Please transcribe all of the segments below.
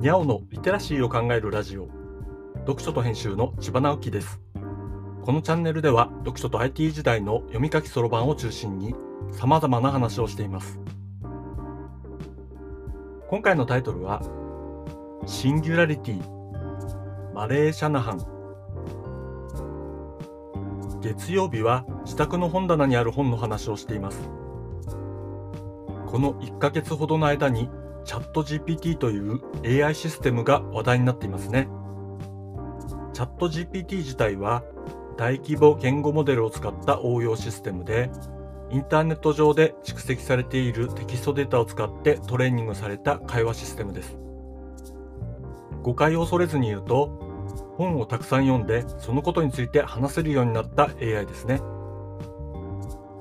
にゃおのリテラシーを考えるラジオ。読書と編集の千葉直樹です。このチャンネルでは読書と IT 時代の読み書きそろばんを中心に様々な話をしています。今回のタイトルはシンギュラリティマレー・シャナハン。月曜日は自宅の本棚にある本の話をしています。この1ヶ月ほどの間にチャット GPT という AI システムが話題になっていますね。チャット GPT 自体は大規模言語モデルを使った応用システムで、インターネット上で蓄積されているテキストデータを使ってトレーニングされた会話システムです。誤解を恐れずに言うと、本をたくさん読んでそのことについて話せるようになった AI ですね。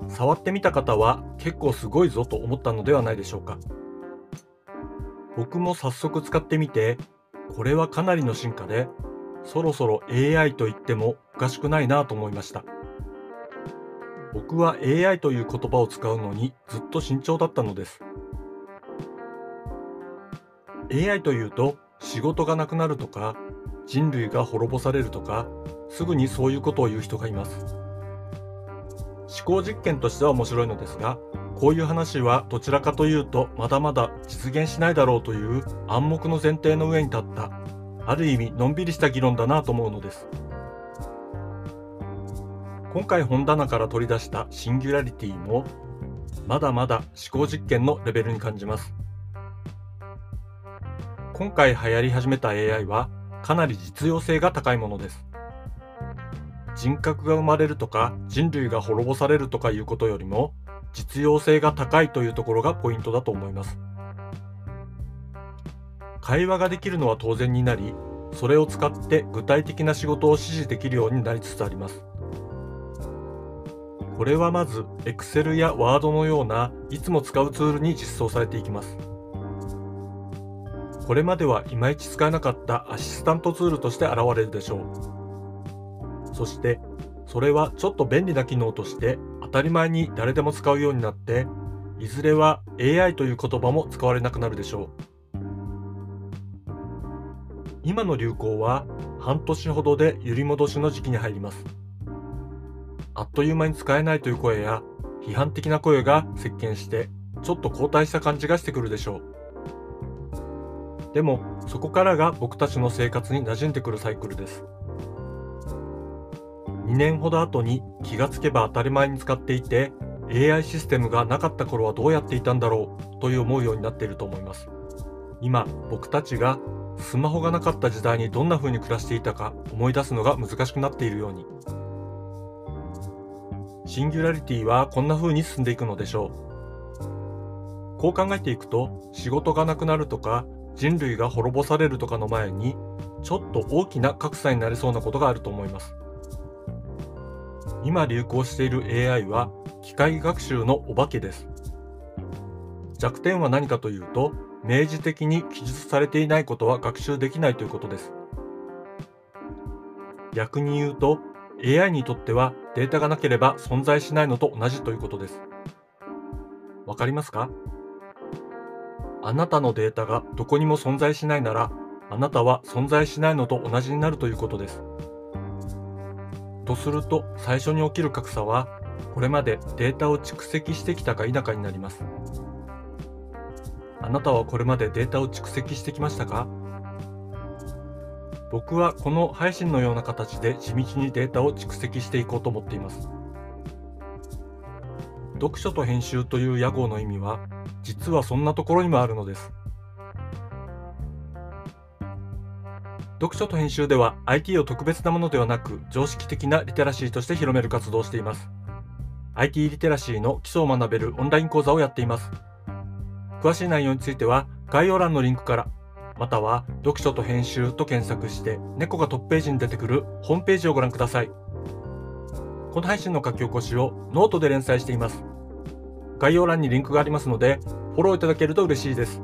触ってみた方は結構すごいぞと思ったのではないでしょうか。僕も早速使ってみて、これはかなりの進化で、そろそろ AI と言ってもおかしくないなと思いました。僕は AI という言葉を使うのにずっと慎重だったのです。AI というと仕事がなくなるとか人類が滅ぼされるとかすぐにそういうことを言う人がいます。思考実験としては面白いのですがこういう話はどちらかというとまだまだ実現しないだろうという暗黙の前提の上に立ったある意味のんびりした議論だなと思うのです。今回本棚から取り出したシンギュラリティもまだまだ思考実験のレベルに感じます。今回流行り始めた AI はかなり実用性が高いものです。人格が生まれるとか人類が滅ぼされるとかいうことよりも実用性が高いというところがポイントだと思います。会話ができるのは当然になり、それを使って具体的な仕事を指示できるようになりつつあります。これはまず Excel や Word のようないつも使うツールに実装されていきます。これまではいまいち使えなかったアシスタントツールとして現れるでしょう。そしてそれはちょっと便利な機能として当たり前に誰でも使うようになっていずれは AI という言葉も使われなくなるでしょう。今の流行は半年ほどで揺り戻しの時期に入ります。あっという間に使えないという声や批判的な声が席巻してちょっと後退した感じがしてくるでしょう。でもそこからが僕たちの生活に馴染んでくるサイクルです。2年ほど後に気がつけば当たり前に使っていて AI システムがなかった頃はどうやっていたんだろうという思うようになっていると思います。今僕たちがスマホがなかった時代にどんな風に暮らしていたか思い出すのが難しくなっているように。シンギュラリティはこんな風に進んでいくのでしょう。こう考えていくと仕事がなくなるとか人類が滅ぼされるとかの前にちょっと大きな格差になりそうなことがあると思います。今流行している AI は機械学習のお化けです。弱点は何かというと、明示的に記述されていないことは学習できないということです。逆に言うと、AI にとってはデータがなければ存在しないのと同じということです。わかりますか？あなたのデータがどこにも存在しないなら、あなたは存在しないのと同じになるということです。とすると最初に起きる格差はこれまでデータを蓄積してきたか否かになります。あなたはこれまでデータを蓄積してきましたか？僕はこの配信のような形で地道にデータを蓄積していこうと思っています。読書と編集という屋号の意味は実はそんなところにもあるのです。読書と編集では IT を特別なものではなく常識的なリテラシーとして広める活動をしています。IT リテラシーの基礎を学べるオンライン講座をやっています。詳しい内容については概要欄のリンクから、または読書と編集と検索して猫がトップページに出てくるホームページをご覧ください。この配信の書き起こしをノートで連載しています。概要欄にリンクがありますので、フォローいただけると嬉しいです。